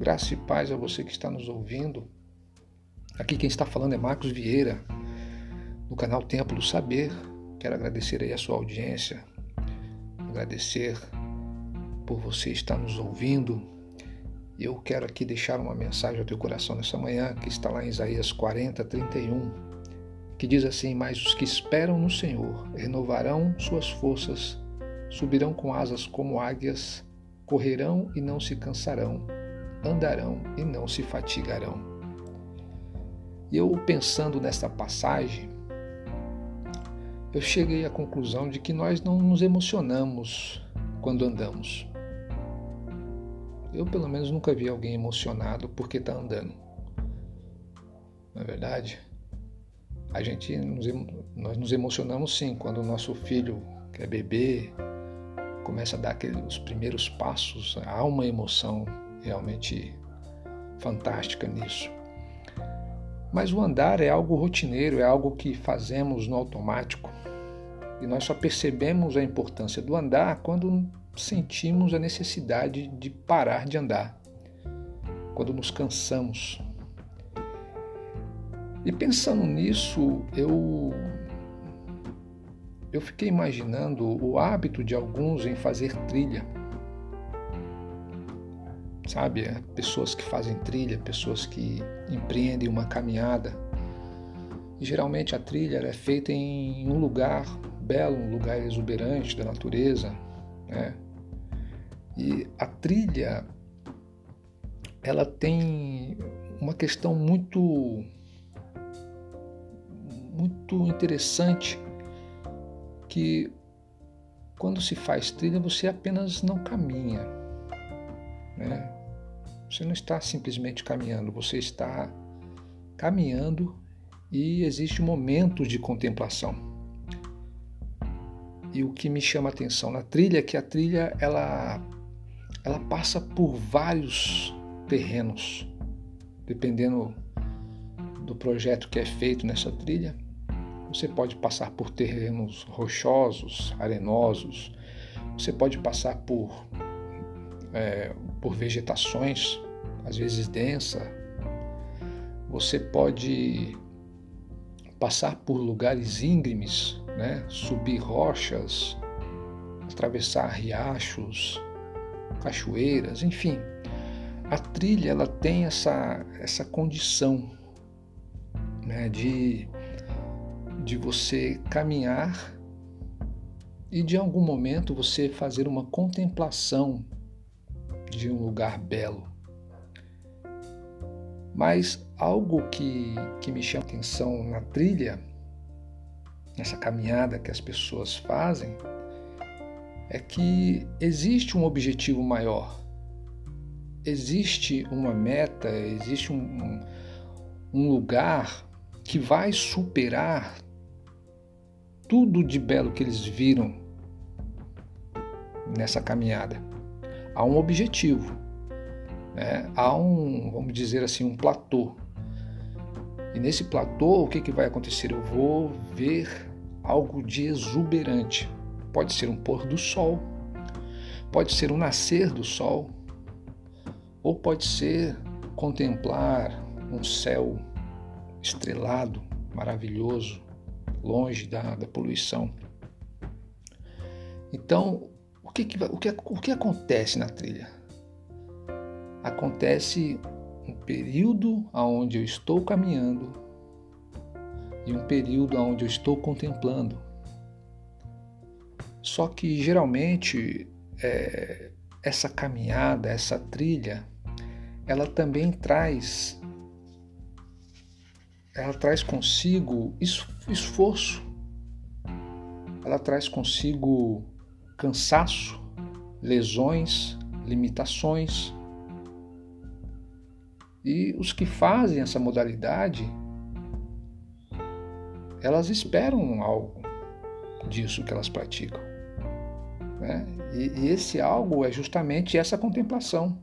Graça e paz a você que está nos ouvindo. Aqui quem está falando é Marcos Vieira, do canal Templo do Saber. Quero agradecer aí a sua audiência, agradecer por você estar nos ouvindo. Eu quero aqui deixar uma mensagem ao teu coração nessa manhã, que está lá em Isaías 40, 31, que diz assim: Mas os que esperam no Senhor renovarão suas forças, subirão com asas como águias, correrão e não se cansarão andarão e não se fatigarão. E eu pensando nesta passagem, eu cheguei à conclusão de que nós não nos emocionamos quando andamos. Eu, pelo menos, nunca vi alguém emocionado porque está andando. Na é verdade, a gente nos, nós nos emocionamos sim quando o nosso filho quer beber, começa a dar aqueles, os primeiros passos, há uma emoção realmente fantástica nisso. Mas o andar é algo rotineiro, é algo que fazemos no automático. E nós só percebemos a importância do andar quando sentimos a necessidade de parar de andar, quando nos cansamos. E pensando nisso, eu eu fiquei imaginando o hábito de alguns em fazer trilha sabe? Pessoas que fazem trilha, pessoas que empreendem uma caminhada. E geralmente a trilha é feita em um lugar belo, um lugar exuberante da natureza, né? E a trilha ela tem uma questão muito muito interessante que quando se faz trilha você apenas não caminha, né? Você não está simplesmente caminhando, você está caminhando e existe um momento de contemplação. E o que me chama a atenção na trilha é que a trilha ela, ela passa por vários terrenos, dependendo do projeto que é feito nessa trilha. Você pode passar por terrenos rochosos, arenosos, você pode passar por é, por vegetações, às vezes densa. Você pode passar por lugares íngremes, né? subir rochas, atravessar riachos, cachoeiras, enfim. A trilha ela tem essa, essa condição né? de, de você caminhar e de algum momento você fazer uma contemplação de um lugar belo. Mas algo que, que me chama atenção na trilha, nessa caminhada que as pessoas fazem, é que existe um objetivo maior, existe uma meta, existe um, um, um lugar que vai superar tudo de belo que eles viram nessa caminhada. Há um objetivo, né? há um, vamos dizer assim, um platô. E nesse platô, o que, que vai acontecer? Eu vou ver algo de exuberante. Pode ser um pôr do sol, pode ser um nascer do sol, ou pode ser contemplar um céu estrelado, maravilhoso, longe da, da poluição. Então, o que, o, que, o que acontece na trilha? Acontece um período onde eu estou caminhando e um período onde eu estou contemplando. Só que geralmente é, essa caminhada, essa trilha, ela também traz ela traz consigo esforço, ela traz consigo cansaço, lesões, limitações. E os que fazem essa modalidade, elas esperam algo disso que elas praticam. Né? E, e esse algo é justamente essa contemplação.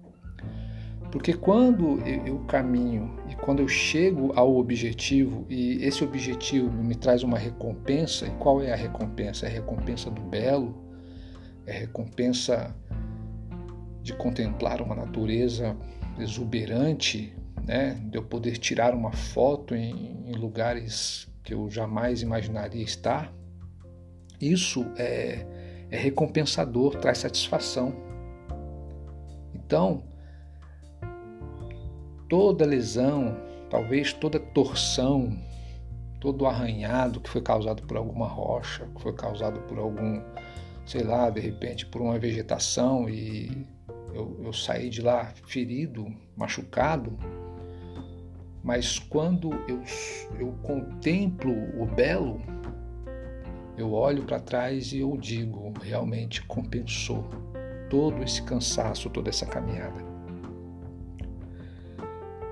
Porque quando eu caminho e quando eu chego ao objetivo e esse objetivo me traz uma recompensa, e qual é a recompensa? É a recompensa do belo, é recompensa de contemplar uma natureza exuberante, né, de eu poder tirar uma foto em, em lugares que eu jamais imaginaria estar, isso é, é recompensador, traz satisfação. Então, toda lesão, talvez toda torção, todo arranhado que foi causado por alguma rocha, que foi causado por algum, sei lá, de repente por uma vegetação e eu, eu saí de lá ferido, machucado, mas quando eu, eu contemplo o belo, eu olho para trás e eu digo, realmente compensou todo esse cansaço, toda essa caminhada.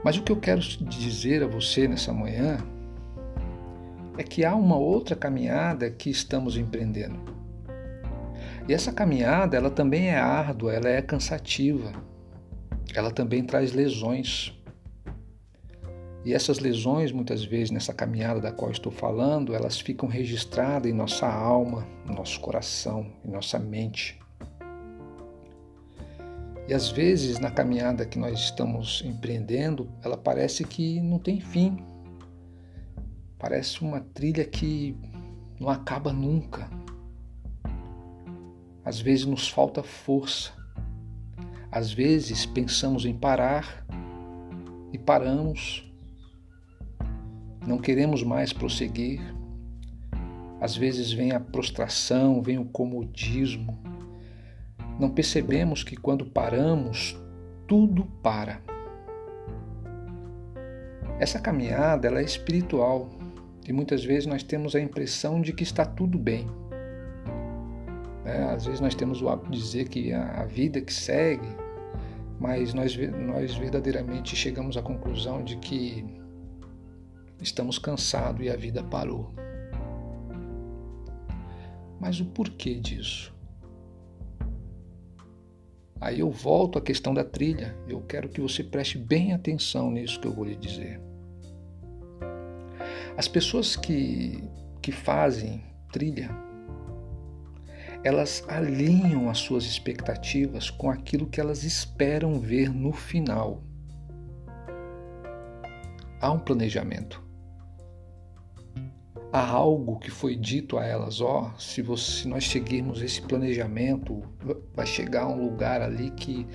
Mas o que eu quero dizer a você nessa manhã é que há uma outra caminhada que estamos empreendendo. E essa caminhada, ela também é árdua, ela é cansativa. Ela também traz lesões. E essas lesões, muitas vezes, nessa caminhada da qual estou falando, elas ficam registradas em nossa alma, no nosso coração, em nossa mente. E às vezes, na caminhada que nós estamos empreendendo, ela parece que não tem fim. Parece uma trilha que não acaba nunca. Às vezes nos falta força. Às vezes pensamos em parar e paramos não queremos mais prosseguir. Às vezes vem a prostração, vem o comodismo. Não percebemos que quando paramos, tudo para. Essa caminhada ela é espiritual e muitas vezes nós temos a impressão de que está tudo bem. É, às vezes nós temos o hábito de dizer que a vida que segue, mas nós, nós verdadeiramente chegamos à conclusão de que estamos cansados e a vida parou. Mas o porquê disso? Aí eu volto à questão da trilha. Eu quero que você preste bem atenção nisso que eu vou lhe dizer. As pessoas que, que fazem trilha, elas alinham as suas expectativas com aquilo que elas esperam ver no final. Há um planejamento há algo que foi dito a elas, ó, oh, se, se nós seguirmos esse planejamento, vai chegar a um lugar ali que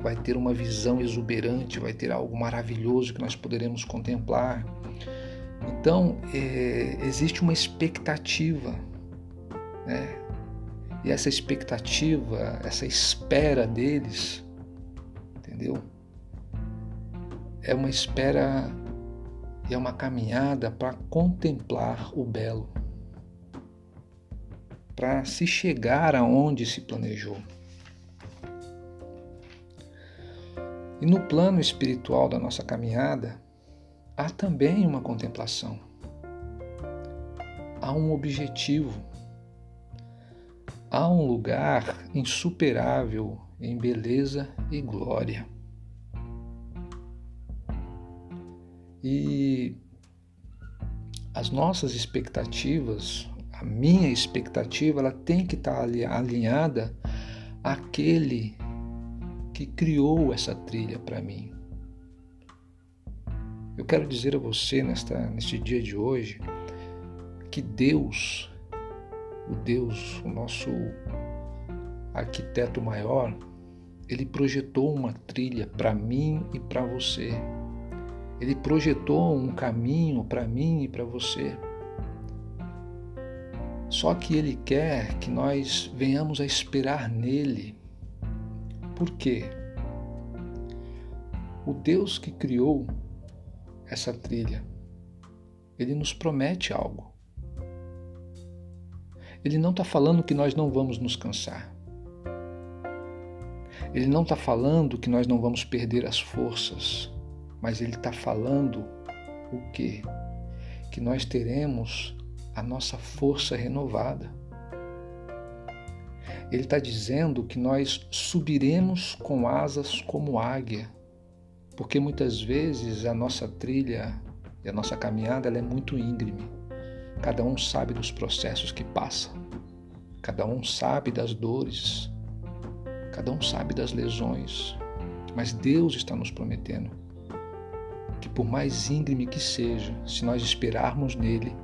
vai ter uma visão exuberante, vai ter algo maravilhoso que nós poderemos contemplar. Então, é, existe uma expectativa, né? E essa expectativa, essa espera deles, entendeu? É uma espera é uma caminhada para contemplar o belo, para se chegar aonde se planejou. E no plano espiritual da nossa caminhada, há também uma contemplação. Há um objetivo. Há um lugar insuperável em beleza e glória. E as nossas expectativas, a minha expectativa, ela tem que estar alinhada àquele que criou essa trilha para mim. Eu quero dizer a você nesta, neste dia de hoje que Deus, o Deus, o nosso arquiteto maior, ele projetou uma trilha para mim e para você. Ele projetou um caminho para mim e para você. Só que Ele quer que nós venhamos a esperar nele. Por quê? O Deus que criou essa trilha, Ele nos promete algo. Ele não está falando que nós não vamos nos cansar. Ele não está falando que nós não vamos perder as forças mas ele está falando o quê? Que nós teremos a nossa força renovada. Ele está dizendo que nós subiremos com asas como águia, porque muitas vezes a nossa trilha e a nossa caminhada é muito íngreme. Cada um sabe dos processos que passa, cada um sabe das dores, cada um sabe das lesões, Mas Deus está nos prometendo que, por mais íngreme que seja, se nós esperarmos nele,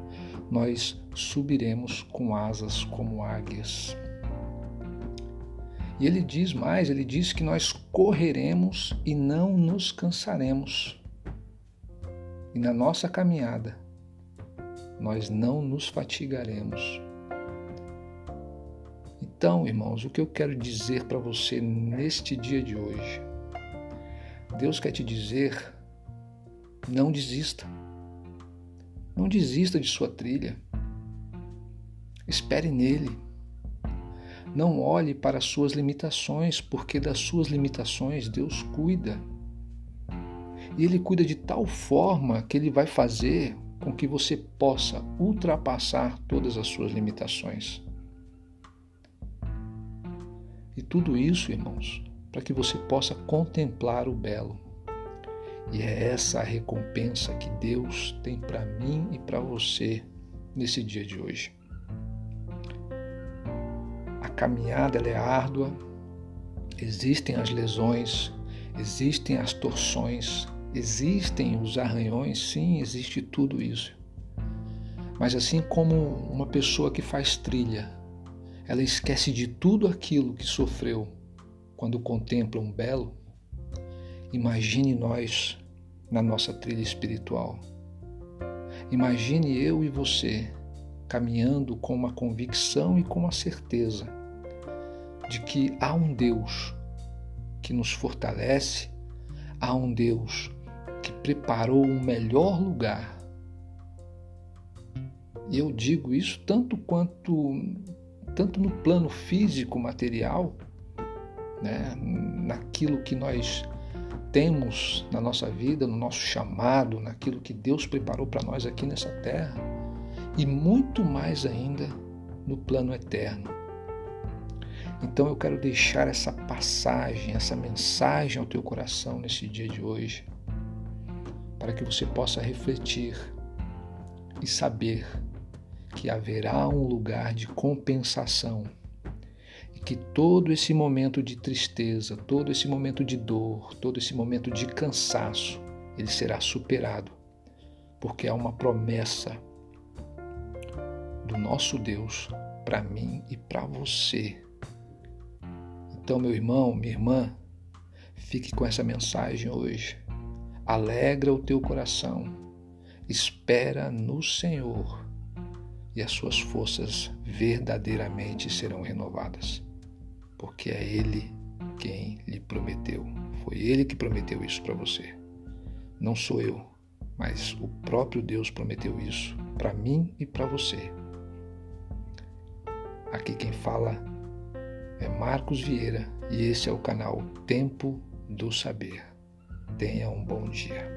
nós subiremos com asas como águias. E ele diz mais: ele diz que nós correremos e não nos cansaremos. E na nossa caminhada, nós não nos fatigaremos. Então, irmãos, o que eu quero dizer para você neste dia de hoje? Deus quer te dizer: não desista. Não desista de sua trilha. Espere nele. Não olhe para as suas limitações, porque das suas limitações Deus cuida. E Ele cuida de tal forma que Ele vai fazer com que você possa ultrapassar todas as suas limitações. E tudo isso, irmãos, para que você possa contemplar o belo. E é essa a recompensa que Deus tem para mim e para você nesse dia de hoje caminhada é árdua, existem as lesões, existem as torções, existem os arranhões, sim, existe tudo isso. Mas assim como uma pessoa que faz trilha, ela esquece de tudo aquilo que sofreu quando contempla um belo, imagine nós na nossa trilha espiritual. Imagine eu e você caminhando com uma convicção e com uma certeza de que há um Deus que nos fortalece, há um Deus que preparou um melhor lugar. E eu digo isso tanto quanto tanto no plano físico, material, né, naquilo que nós temos na nossa vida, no nosso chamado, naquilo que Deus preparou para nós aqui nessa terra, e muito mais ainda no plano eterno então eu quero deixar essa passagem, essa mensagem ao teu coração nesse dia de hoje, para que você possa refletir e saber que haverá um lugar de compensação e que todo esse momento de tristeza, todo esse momento de dor, todo esse momento de cansaço, ele será superado, porque há uma promessa do nosso Deus para mim e para você então, meu irmão, minha irmã, fique com essa mensagem hoje. Alegra o teu coração, espera no Senhor e as suas forças verdadeiramente serão renovadas, porque é Ele quem lhe prometeu. Foi Ele que prometeu isso para você. Não sou eu, mas o próprio Deus prometeu isso para mim e para você. Aqui quem fala é Marcos Vieira e esse é o canal Tempo do Saber. Tenha um bom dia.